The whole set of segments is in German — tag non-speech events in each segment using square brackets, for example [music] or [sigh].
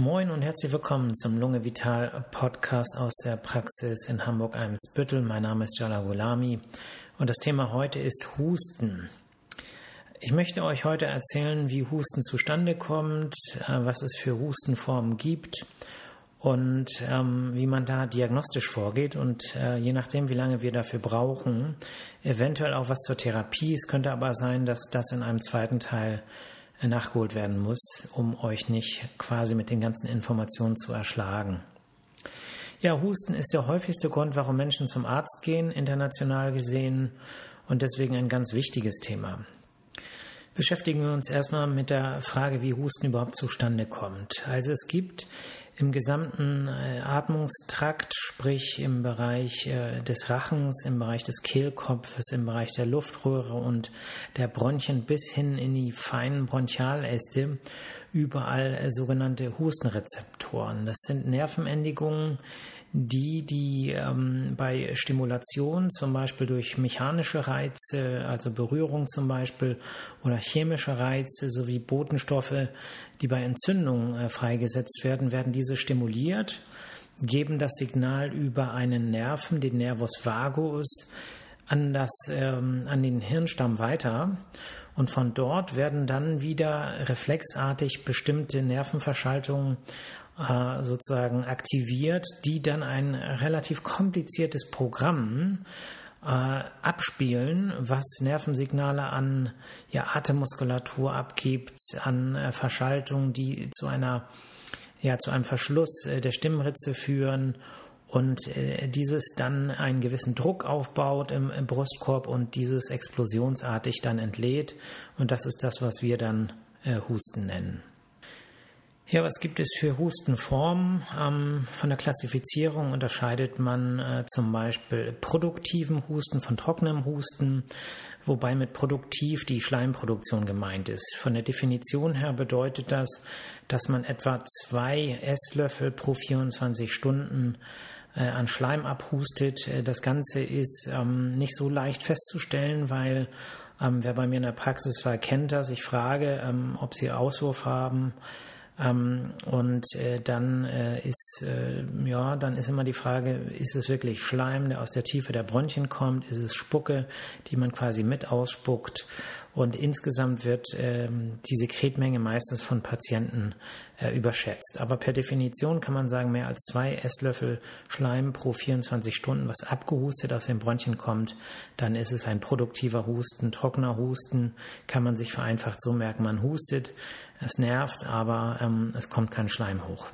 Moin und herzlich willkommen zum Lunge Vital Podcast aus der Praxis in Hamburg-Eimsbüttel. Mein Name ist Jala Gulami und das Thema heute ist Husten. Ich möchte euch heute erzählen, wie Husten zustande kommt, äh, was es für Hustenformen gibt und ähm, wie man da diagnostisch vorgeht und äh, je nachdem, wie lange wir dafür brauchen, eventuell auch was zur Therapie. Es könnte aber sein, dass das in einem zweiten Teil nachgeholt werden muss, um euch nicht quasi mit den ganzen Informationen zu erschlagen. Ja, Husten ist der häufigste Grund, warum Menschen zum Arzt gehen, international gesehen, und deswegen ein ganz wichtiges Thema. Beschäftigen wir uns erstmal mit der Frage, wie Husten überhaupt zustande kommt. Also es gibt im gesamten äh, Atmungstrakt, sprich im Bereich äh, des Rachens, im Bereich des Kehlkopfes, im Bereich der Luftröhre und der Bronchien bis hin in die feinen Bronchialäste, überall äh, sogenannte Hustenrezeptoren. Das sind Nervenendigungen, die, die ähm, bei Stimulation, zum Beispiel durch mechanische Reize, also Berührung zum Beispiel, oder chemische Reize sowie Botenstoffe, die bei Entzündungen äh, freigesetzt werden, werden diese stimuliert, geben das Signal über einen Nerven, den Nervus vagus, an, das, ähm, an den Hirnstamm weiter. Und von dort werden dann wieder reflexartig bestimmte Nervenverschaltungen äh, sozusagen aktiviert, die dann ein relativ kompliziertes Programm äh, abspielen, was Nervensignale an ja, Atemmuskulatur abgibt, an äh, Verschaltungen, die zu einer ja, zu einem Verschluss äh, der Stimmritze führen und äh, dieses dann einen gewissen Druck aufbaut im, im, Brustkorb und dieses explosionsartig dann entlädt und das ist das, was wir dann äh, Husten nennen. Ja, was gibt es für Hustenformen? Ähm, von der Klassifizierung unterscheidet man äh, zum Beispiel produktiven Husten von trockenem Husten, wobei mit produktiv die Schleimproduktion gemeint ist. Von der Definition her bedeutet das, dass man etwa zwei Esslöffel pro 24 Stunden äh, an Schleim abhustet. Äh, das Ganze ist ähm, nicht so leicht festzustellen, weil ähm, wer bei mir in der Praxis war, kennt das. Ich frage, ähm, ob sie Auswurf haben ähm, und äh, dann äh, ist äh, ja, dann ist immer die Frage, ist es wirklich Schleim, der aus der Tiefe der Bronchien kommt? Ist es Spucke, die man quasi mit ausspuckt? Und insgesamt wird ähm, die Sekretmenge meistens von Patienten äh, überschätzt. Aber per Definition kann man sagen, mehr als zwei Esslöffel Schleim pro 24 Stunden, was abgehustet aus den Bronchien kommt, dann ist es ein produktiver Husten. Trockener Husten kann man sich vereinfacht so merken, man hustet, es nervt, aber ähm, es kommt kein Schleim hoch.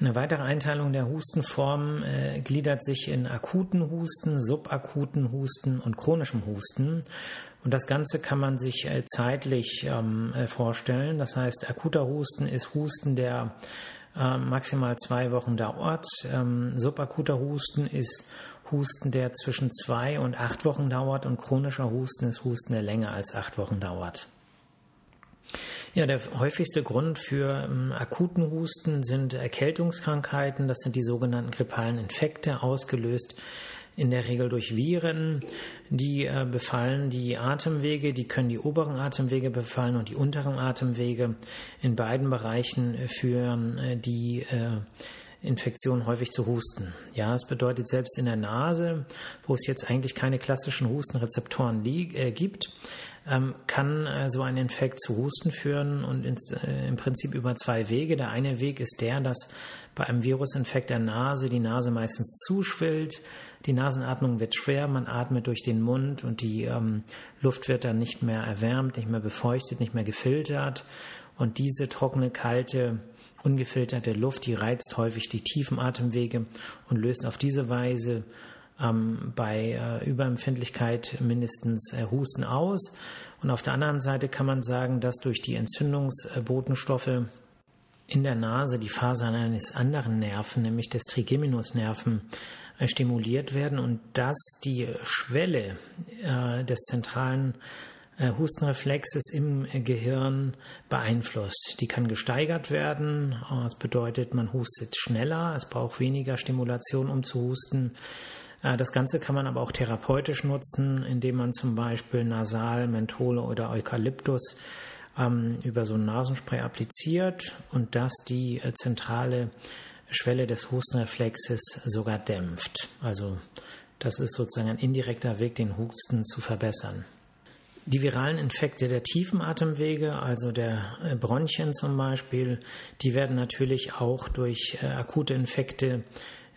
Eine weitere Einteilung der Hustenformen äh, gliedert sich in akuten Husten, subakuten Husten und chronischem Husten. Und das Ganze kann man sich äh, zeitlich ähm, äh, vorstellen. Das heißt, akuter Husten ist Husten, der äh, maximal zwei Wochen dauert. Ähm, subakuter Husten ist Husten, der zwischen zwei und acht Wochen dauert. Und chronischer Husten ist Husten, der länger als acht Wochen dauert. Ja, der häufigste Grund für ähm, akuten Husten sind Erkältungskrankheiten. Das sind die sogenannten grippalen Infekte, ausgelöst in der Regel durch Viren. Die äh, befallen die Atemwege, die können die oberen Atemwege befallen und die unteren Atemwege. In beiden Bereichen führen äh, die äh, Infektion häufig zu Husten. Ja, es bedeutet selbst in der Nase, wo es jetzt eigentlich keine klassischen Hustenrezeptoren äh, gibt, ähm, kann äh, so ein Infekt zu Husten führen und ins, äh, im Prinzip über zwei Wege. Der eine Weg ist der, dass bei einem Virusinfekt der Nase die Nase meistens zuschwillt, die Nasenatmung wird schwer, man atmet durch den Mund und die ähm, Luft wird dann nicht mehr erwärmt, nicht mehr befeuchtet, nicht mehr gefiltert. Und diese trockene, kalte, ungefilterte Luft, die reizt häufig die tiefen Atemwege und löst auf diese Weise ähm, bei äh, Überempfindlichkeit mindestens äh, Husten aus. Und auf der anderen Seite kann man sagen, dass durch die Entzündungsbotenstoffe in der Nase die Fasern eines anderen Nerven, nämlich des Trigeminusnerven, äh, stimuliert werden und dass die Schwelle äh, des zentralen äh, Hustenreflexes im Gehirn beeinflusst. Die kann gesteigert werden. Das bedeutet, man hustet schneller, es braucht weniger Stimulation, um zu husten. Äh, das Ganze kann man aber auch therapeutisch nutzen, indem man zum Beispiel Nasal, Menthole oder Eukalyptus ähm, über so ein Nasenspray appliziert und das die äh, zentrale Schwelle des Hustenreflexes sogar dämpft. Also das ist sozusagen ein indirekter Weg, den Husten zu verbessern. Die viralen Infekte der tiefen Atemwege, also der äh, Bronchien zum Beispiel, die werden natürlich auch durch äh, akute Infekte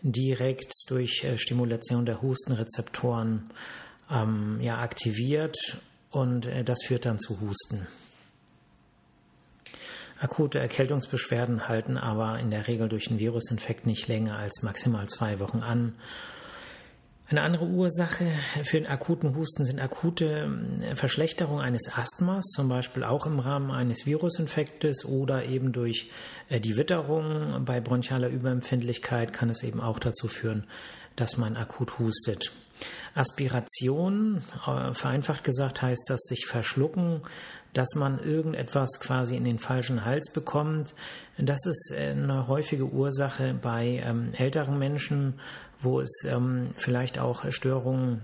direkt durch äh, Stimulation der Hustenrezeptoren ähm, ja, aktiviert und das führt dann zu Husten. Akute Erkältungsbeschwerden halten aber in der Regel durch einen Virusinfekt nicht länger als maximal zwei Wochen an eine andere Ursache für den akuten Husten sind akute äh, Verschlechterungen eines Asthmas, zum Beispiel auch im Rahmen eines Virusinfektes oder eben durch äh, die Witterung. Bei bronchialer Überempfindlichkeit kann es eben auch dazu führen, dass man akut hustet. Aspiration, äh, vereinfacht gesagt, heißt das sich verschlucken, dass man irgendetwas quasi in den falschen Hals bekommt. Das ist eine häufige Ursache bei ähm, älteren Menschen, wo es ähm, vielleicht auch Störungen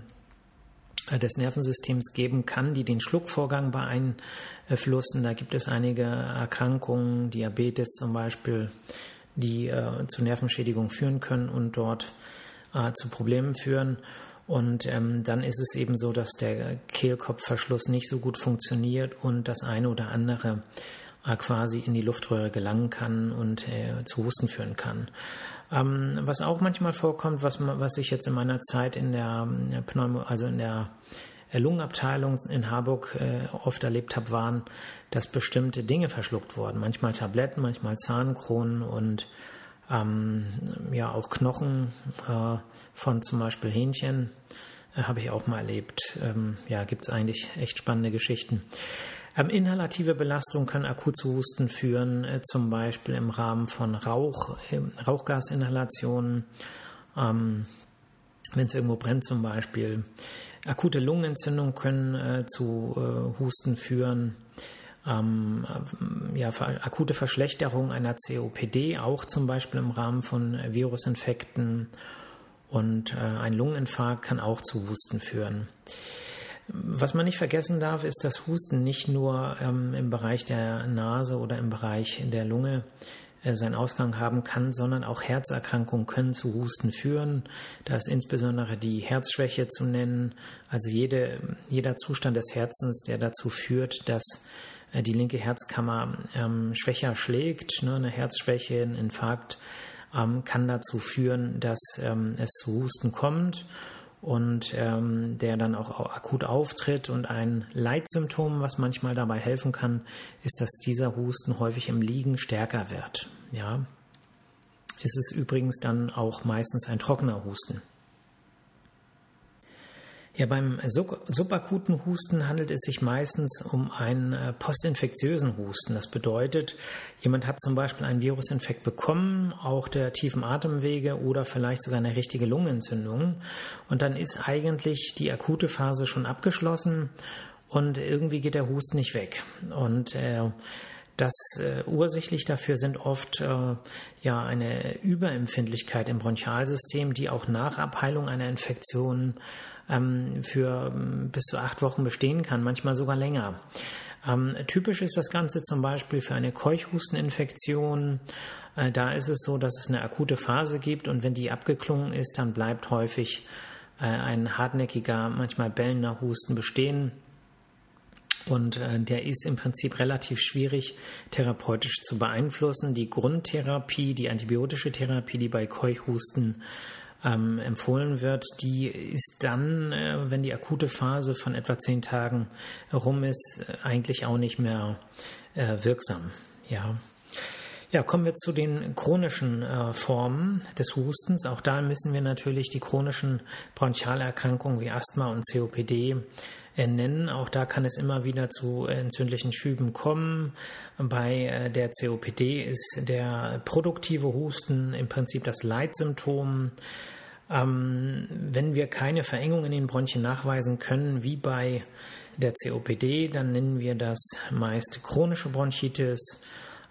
äh, des Nervensystems geben kann, die den Schluckvorgang beeinflussen. Da gibt es einige Erkrankungen, Diabetes zum Beispiel, die äh, zu Nervenschädigung führen können und dort äh, zu Problemen führen. Und ähm, dann ist es eben so, dass der Kehlkopfverschluss nicht so gut funktioniert und das eine oder andere äh, quasi in die Luftröhre gelangen kann und äh, zu Husten führen kann. Ähm, was auch manchmal vorkommt, was, was ich jetzt in meiner Zeit in der ähm, Pneumo, also in der äh, Lungenabteilung in Harburg äh, oft erlebt habe, waren, dass bestimmte Dinge verschluckt wurden. Manchmal Tabletten, manchmal Zahnkronen und ähm, ja auch Knochen äh, von zum Beispiel Hähnchen äh, habe ich auch mal erlebt. Ähm, ja, gibt es eigentlich echt spannende Geschichten. Ähm, inhalative Belastungen können akut zu Husten führen, äh, zum Beispiel im Rahmen von Rauch, äh, Rauchgasinhalationen. Ähm, wenn es irgendwo brennt zum Beispiel. Akute Lungenentzündungen können äh, zu äh, Husten führen ähm, ja, akute Verschlechterung einer COPD, auch zum Beispiel im Rahmen von Virusinfekten. Und äh, ein Lungeninfarkt kann auch zu Husten führen. Was man nicht vergessen darf, ist, dass Husten nicht nur ähm, im Bereich der Nase oder im Bereich der Lunge äh, seinen Ausgang haben kann, sondern auch Herzerkrankungen können zu Husten führen. Da ist insbesondere die Herzschwäche zu nennen, also jede, jeder Zustand des Herzens, der dazu führt, dass die linke Herzkammer ähm, schwächer schlägt. Ne? Eine Herzschwäche, ein Infarkt ähm, kann dazu führen, dass ähm, es zu Husten kommt und ähm, der dann auch akut auftritt. Und ein Leitsymptom, was manchmal dabei helfen kann, ist, dass dieser Husten häufig im Liegen stärker wird. Ja, ist es übrigens dann auch meistens ein trockener Husten. Ja, beim subakuten Husten handelt es sich meistens um einen äh, postinfektiösen Husten. Das bedeutet, jemand hat zum Beispiel einen Virusinfekt bekommen, auch der tiefen Atemwege oder vielleicht sogar eine richtige Lungenentzündung. Und dann ist eigentlich die akute Phase schon abgeschlossen und irgendwie geht der Husten nicht weg. Und äh, das äh, ursächlich dafür sind oft äh, ja eine Überempfindlichkeit im Bronchialsystem, die auch nach Abheilung einer Infektion ähm, für ähm, bis zu acht Wochen bestehen kann, manchmal sogar länger. Ähm, typisch ist das Ganze zum Beispiel für eine Keuchhusteninfektion. Äh, da ist es so, dass es eine akute Phase gibt und wenn die abgeklungen ist, dann bleibt häufig äh, ein hartnäckiger, manchmal bellender Husten bestehen. Und äh, der ist im Prinzip relativ schwierig therapeutisch zu beeinflussen. Die Grundtherapie, die antibiotische Therapie, die bei Keuchhusten ähm, empfohlen wird, die ist dann, äh, wenn die akute Phase von etwa zehn Tagen rum ist, äh, eigentlich auch nicht mehr äh, wirksam. Ja. Ja, kommen wir zu den chronischen äh, Formen des Hustens. Auch da müssen wir natürlich die chronischen Bronchialerkrankungen wie Asthma und COPD nennen. Auch da kann es immer wieder zu entzündlichen Schüben kommen. Bei äh, der COPD ist der produktive Husten im Prinzip das Leitsymptom. Ähm, wenn wir keine Verengung in den Bronchien nachweisen können, wie bei der COPD, dann nennen wir das meist chronische Bronchitis,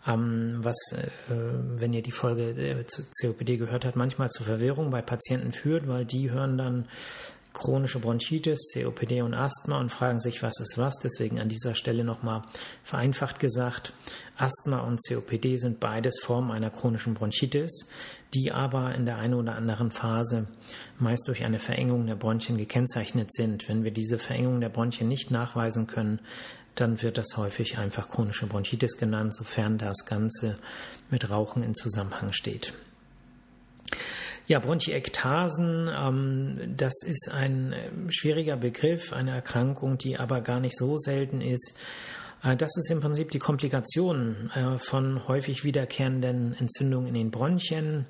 ähm, was, äh, wenn ihr die Folge äh, COPD gehört habt, manchmal zu Verwirrung bei Patienten führt, weil die hören dann chronische Bronchitis, COPD und Asthma und fragen sich, was ist was. Deswegen an dieser Stelle nochmal vereinfacht gesagt, Asthma und COPD sind beides Formen einer chronischen Bronchitis, die aber in der einen oder anderen Phase meist durch eine Verengung der Bronchien gekennzeichnet sind. Wenn wir diese Verengung der Bronchien nicht nachweisen können, dann wird das häufig einfach chronische Bronchitis genannt, sofern das Ganze mit Rauchen in Zusammenhang steht. Ja, Bronchiektasen, ähm, das ist ein äh, schwieriger Begriff, eine Erkrankung, die aber gar nicht so selten ist. Äh, das ist im Prinzip die Komplikation äh, von häufig wiederkehrenden Entzündungen in den Bronchien.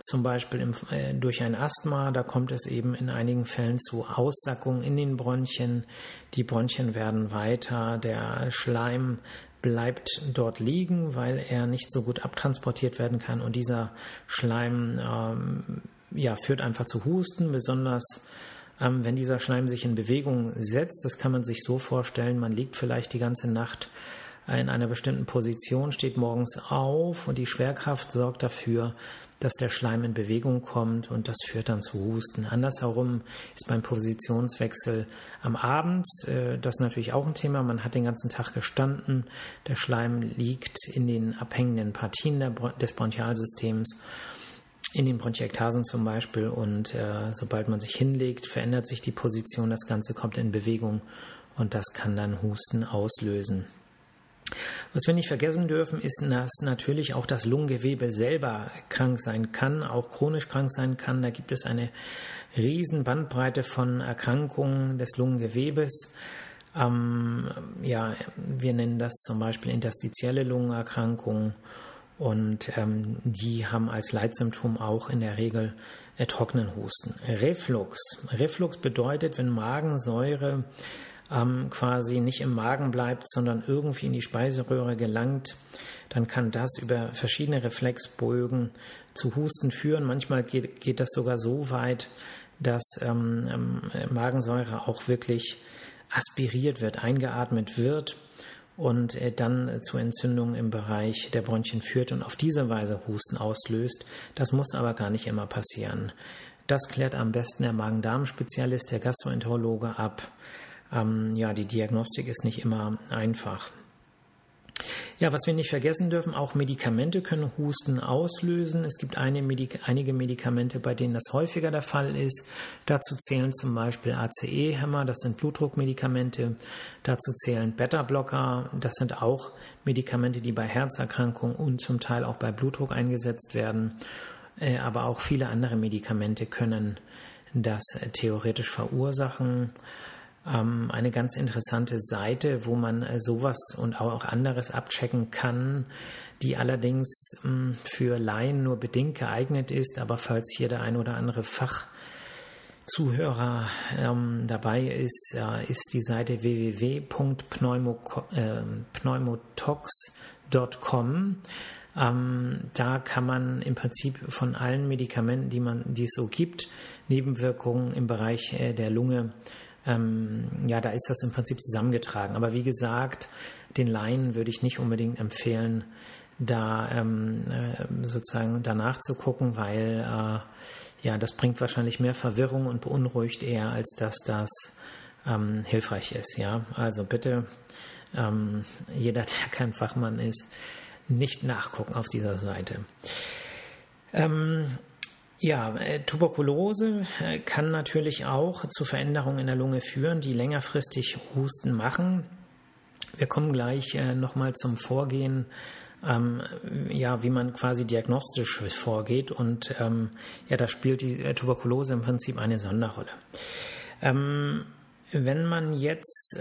Zum Beispiel durch ein Asthma, da kommt es eben in einigen Fällen zu Aussackungen in den Bronchien. Die Bronchien werden weiter, der Schleim bleibt dort liegen, weil er nicht so gut abtransportiert werden kann und dieser Schleim ähm, ja, führt einfach zu Husten, besonders ähm, wenn dieser Schleim sich in Bewegung setzt. Das kann man sich so vorstellen, man liegt vielleicht die ganze Nacht in einer bestimmten Position, steht morgens auf und die Schwerkraft sorgt dafür, dass der Schleim in Bewegung kommt und das führt dann zu Husten. Andersherum ist beim Positionswechsel am Abend äh, das natürlich auch ein Thema. Man hat den ganzen Tag gestanden, der Schleim liegt in den abhängenden Partien der, des Bronchialsystems in den Bronchiektasen zum Beispiel und äh, sobald man sich hinlegt, verändert sich die Position, das Ganze kommt in Bewegung und das kann dann Husten auslösen. Was wir nicht vergessen dürfen, ist, dass natürlich auch das Lungengewebe selber krank sein kann, auch chronisch krank sein kann. Da gibt es eine riesen Bandbreite von Erkrankungen des Lungengewebes. Ähm, ja, wir nennen das zum Beispiel interstitielle Lungenerkrankungen und ähm, die haben als Leitsymptom auch in der Regel trockenen Husten. Reflux. Reflux bedeutet, wenn Magensäure ähm, quasi nicht im Magen bleibt, sondern irgendwie in die Speiseröhre gelangt, dann kann das über verschiedene Reflexbögen zu Husten führen. Manchmal geht, geht das sogar so weit, dass ähm, ähm, Magensäure auch wirklich aspiriert wird, eingeatmet wird und äh, dann zu Entzündungen im Bereich der Bronchien führt und auf diese Weise Husten auslöst. Das muss aber gar nicht immer passieren. Das klärt am besten der Magen-Darm-Spezialist, der Gastroenterologe ab. Ähm, ja, die Diagnostik ist nicht immer einfach. Ja, was wir nicht vergessen dürfen, auch Medikamente können Husten auslösen. Es gibt Medik einige Medikamente, bei denen das häufiger der Fall ist. Dazu zählen zum Beispiel ACE-Hämmer, das sind Blutdruckmedikamente. Dazu zählen Beta-Blocker, das sind auch Medikamente, die bei Herzerkrankungen und zum Teil auch bei Blutdruck eingesetzt werden. Äh, aber auch viele andere Medikamente können das theoretisch verursachen ähm, eine ganz interessante Seite, wo man äh, sowas und auch anderes abchecken kann, die allerdings ähm, für Laien nur bedingt geeignet ist. Aber falls hier der ein oder andere Fachzuhörer ähm, dabei ist, äh, ist die Seite www.pneumotox.com. Ähm, da kann man im Prinzip von allen Medikamenten, die man, die es so gibt, Nebenwirkungen im Bereich äh, der Lunge ähm, ja, da ist das im Prinzip zusammengetragen. Aber wie gesagt, den Laien würde ich nicht unbedingt empfehlen, da ähm, äh, sozusagen danach zu gucken, weil äh, ja, das bringt wahrscheinlich mehr Verwirrung und beunruhigt eher, als dass das ähm, hilfreich ist. Ja, also bitte ähm, jeder, der kein Fachmann ist, nicht nachgucken auf dieser Seite. Ähm, ja, äh, Tuberkulose äh, kann natürlich auch zu Veränderungen in der Lunge führen, die längerfristig Husten machen. Wir kommen gleich äh, nochmal zum Vorgehen, ähm, ja, wie man quasi diagnostisch vorgeht. Und ähm, ja, da spielt die Tuberkulose im Prinzip eine Sonderrolle. Ähm, wenn man jetzt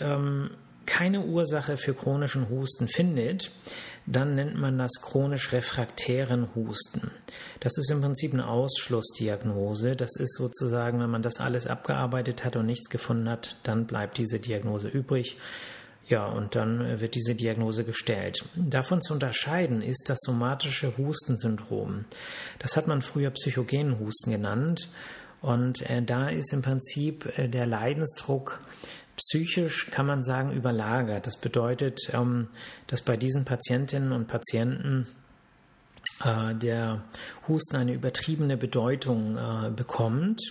keine Ursache für chronischen Husten findet, dann nennt man das chronisch refraktären Husten. Das ist im Prinzip eine Ausschlussdiagnose. Das ist sozusagen, wenn man das alles abgearbeitet hat und nichts gefunden hat, dann bleibt diese Diagnose übrig. Ja, und dann wird diese Diagnose gestellt. Davon zu unterscheiden ist das somatische Hustensyndrom. Das hat man früher psychogenen Husten genannt. Und äh, da ist im Prinzip äh, der Leidensdruck psychisch, kann man sagen, überlagert. Das bedeutet, ähm, dass bei diesen Patientinnen und Patienten äh, der Husten eine übertriebene Bedeutung äh, bekommt.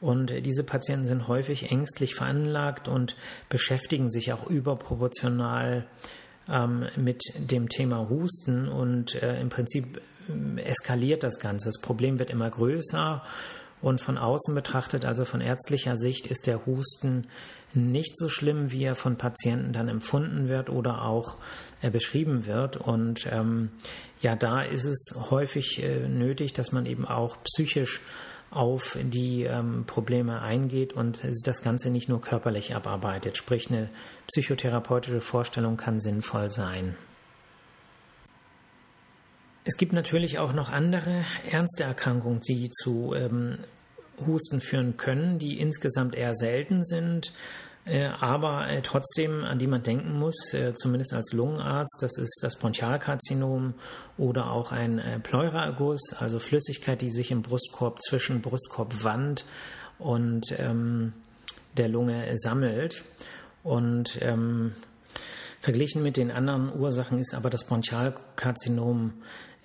Und diese Patienten sind häufig ängstlich veranlagt und beschäftigen sich auch überproportional ähm, mit dem Thema Husten und äh, im Prinzip äh, eskaliert das Ganze. Das Problem wird immer größer und von außen betrachtet, also von ärztlicher Sicht, ist der Husten nicht so schlimm, wie er von Patienten dann empfunden wird oder auch äh, beschrieben wird. Und ähm, ja, da ist es häufig äh, nötig, dass man eben auch psychisch auf die ähm, Probleme eingeht und das Ganze nicht nur körperlich abarbeitet. Sprich, eine psychotherapeutische Vorstellung kann sinnvoll sein. Es gibt natürlich auch noch andere ernste Erkrankungen, die zu ähm, Husten führen können, die insgesamt eher selten sind, äh, aber äh, trotzdem, an die man denken muss, äh, zumindest als Lungenarzt, das ist das Bronchialkarzinom oder auch ein Pleuraerguss, also Flüssigkeit, die sich im Brustkorb zwischen Brustkorbwand und ähm, der Lunge sammelt. Und ähm, verglichen mit den anderen Ursachen ist aber das Bronchialkarzinom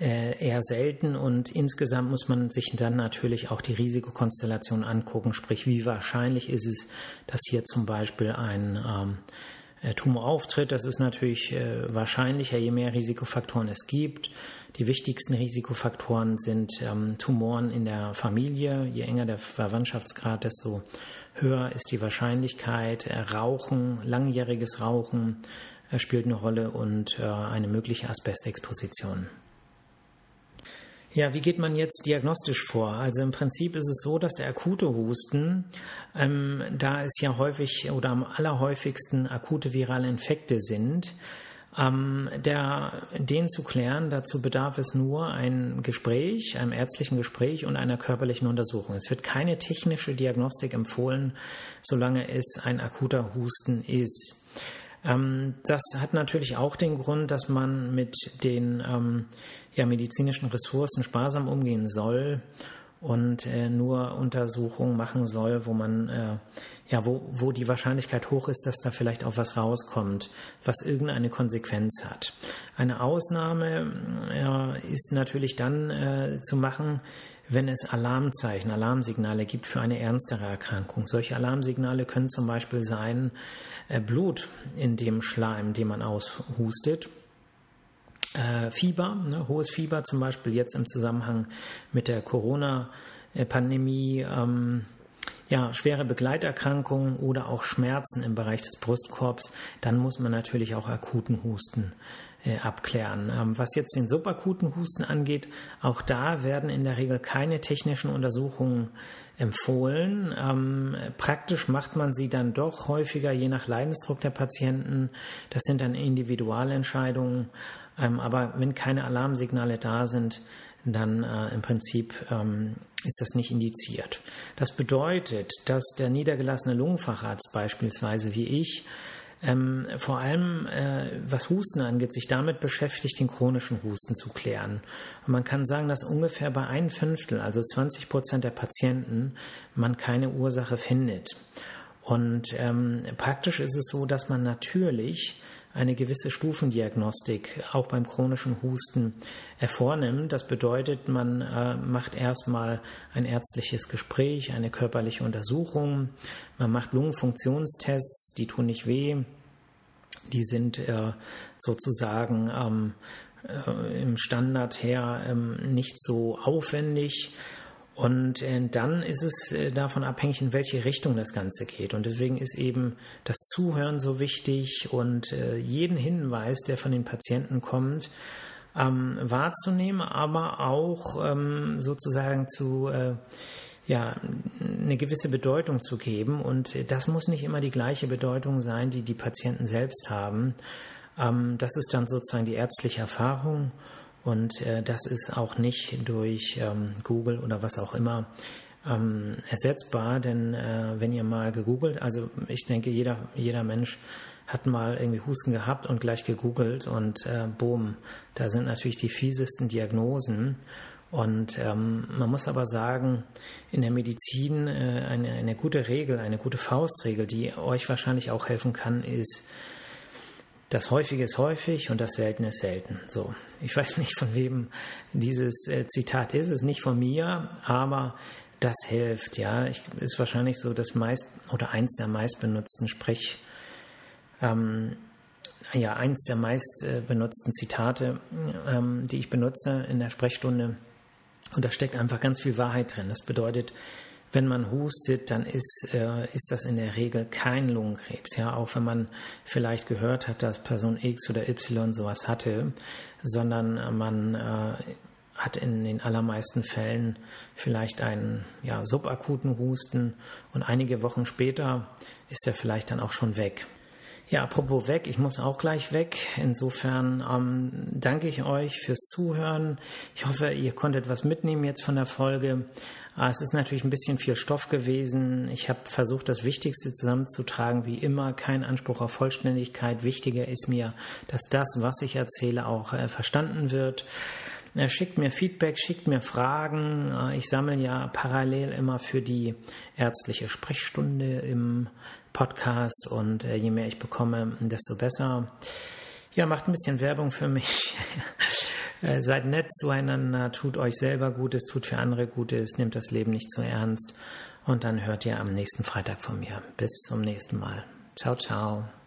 äh, eher selten und insgesamt muss man sich dann natürlich auch die Risikokonstellation angucken, sprich wie wahrscheinlich ist es, dass hier zum Beispiel ein ähm, äh, Tumor auftritt. Das ist natürlich äh, wahrscheinlicher, je mehr Risikofaktoren es gibt. Die wichtigsten Risikofaktoren sind ähm, Tumoren in der Familie. Je enger der Verwandtschaftsgrad, desto höher ist die Wahrscheinlichkeit. Äh, Rauchen, langjähriges Rauchen äh, spielt eine Rolle und äh, eine mögliche Asbestexposition. Ja, wie geht man jetzt diagnostisch vor? Also im Prinzip ist es so, dass der akute Husten, ähm, da es ja häufig oder am allerhäufigsten akute virale Infekte sind, ähm, der, den zu klären, dazu bedarf es nur ein Gespräch, einem ärztlichen Gespräch und einer körperlichen Untersuchung. Es wird keine technische Diagnostik empfohlen, solange es ein akuter Husten ist. Ähm, das hat natürlich auch den Grund, dass man mit den ähm, ja, medizinischen Ressourcen sparsam umgehen soll und äh, nur Untersuchungen machen soll, wo man äh, ja, wo, wo die Wahrscheinlichkeit hoch ist, dass da vielleicht auch was rauskommt, was irgendeine Konsequenz hat. Eine Ausnahme äh, ist natürlich dann äh, zu machen, wenn es Alarmzeichen, Alarmsignale gibt für eine ernstere Erkrankung. Solche Alarmsignale können zum Beispiel sein äh, Blut in dem Schleim, den man aushustet. Äh, Fieber, ne, hohes Fieber zum Beispiel jetzt im Zusammenhang mit der Corona-Pandemie, ähm, ja, schwere Begleiterkrankungen oder auch Schmerzen im Bereich des Brustkorbs, dann muss man natürlich auch akuten Husten äh, abklären. Ähm, was jetzt den subakuten Husten angeht, auch da werden in der Regel keine technischen Untersuchungen empfohlen. Ähm, praktisch macht man sie dann doch häufiger, je nach Leidensdruck der Patienten. Das sind dann Individualentscheidungen. Ähm, aber wenn keine Alarmsignale da sind, dann äh, im Prinzip ähm, ist das nicht indiziert. Das bedeutet, dass der niedergelassene Lungenfacharzt beispielsweise wie ich ähm, vor allem, äh, was Husten angeht, sich damit beschäftigt, den chronischen Husten zu klären. Und man kann sagen, dass ungefähr bei ein Fünftel, also 20 Prozent der Patienten, man keine Ursache findet. Und ähm, praktisch ist es so, dass man natürlich eine gewisse Stufendiagnostik auch beim chronischen Husten vornimmt. Das bedeutet, man äh, macht erstmal ein ärztliches Gespräch, eine körperliche Untersuchung, man macht Lungenfunktionstests, die tun nicht weh, die sind äh, sozusagen ähm, äh, im Standard her ähm, nicht so aufwendig. Und äh, dann ist es äh, davon abhängig, in welche Richtung das Ganze geht. Und deswegen ist eben das Zuhören so wichtig und äh, jeden Hinweis, der von den Patienten kommt, ähm, wahrzunehmen, aber auch ähm, sozusagen zu ja, eine gewisse Bedeutung zu geben. Und das muss nicht immer die gleiche Bedeutung sein, die die Patienten selbst haben. Ähm, das ist dann sozusagen die ärztliche Erfahrung. Und äh, das ist auch nicht durch ähm, Google oder was auch immer ähm, ersetzbar, denn äh, wenn ihr mal gegoogelt, also ich denke, jeder, jeder Mensch hat mal irgendwie Husten gehabt und gleich gegoogelt und äh, boom, da sind natürlich die fiesesten Diagnosen. Und ähm, man muss aber sagen, in der Medizin äh, eine, eine gute Regel, eine gute Faustregel, die euch wahrscheinlich auch helfen kann, ist, das Häufige ist häufig und das Seltene ist selten. So, ich weiß nicht, von wem dieses äh, Zitat ist, es ist nicht von mir, aber das hilft. Ja, ich, ist wahrscheinlich so das meist oder eins der meistbenutzten Sprech, ähm, ja, eins der meist äh, benutzten Zitate, ähm, die ich benutze in der Sprechstunde. Und da steckt einfach ganz viel Wahrheit drin. Das bedeutet, wenn man hustet, dann ist, äh, ist das in der Regel kein Lungenkrebs. Ja, auch wenn man vielleicht gehört hat, dass Person X oder Y sowas hatte, sondern man äh, hat in den allermeisten Fällen vielleicht einen ja, subakuten Husten und einige Wochen später ist er vielleicht dann auch schon weg. Ja, apropos weg, ich muss auch gleich weg. Insofern ähm, danke ich euch fürs Zuhören. Ich hoffe, ihr konntet was mitnehmen jetzt von der Folge. Ah, es ist natürlich ein bisschen viel Stoff gewesen. Ich habe versucht, das Wichtigste zusammenzutragen. Wie immer, kein Anspruch auf Vollständigkeit. Wichtiger ist mir, dass das, was ich erzähle, auch äh, verstanden wird. Er schickt mir Feedback, schickt mir Fragen. Äh, ich sammle ja parallel immer für die ärztliche Sprechstunde im Podcast und äh, je mehr ich bekomme, desto besser. Ja, macht ein bisschen Werbung für mich. [laughs] Äh, seid nett zueinander, tut euch selber Gutes, tut für andere Gutes, nehmt das Leben nicht zu ernst. Und dann hört ihr am nächsten Freitag von mir. Bis zum nächsten Mal. Ciao, ciao.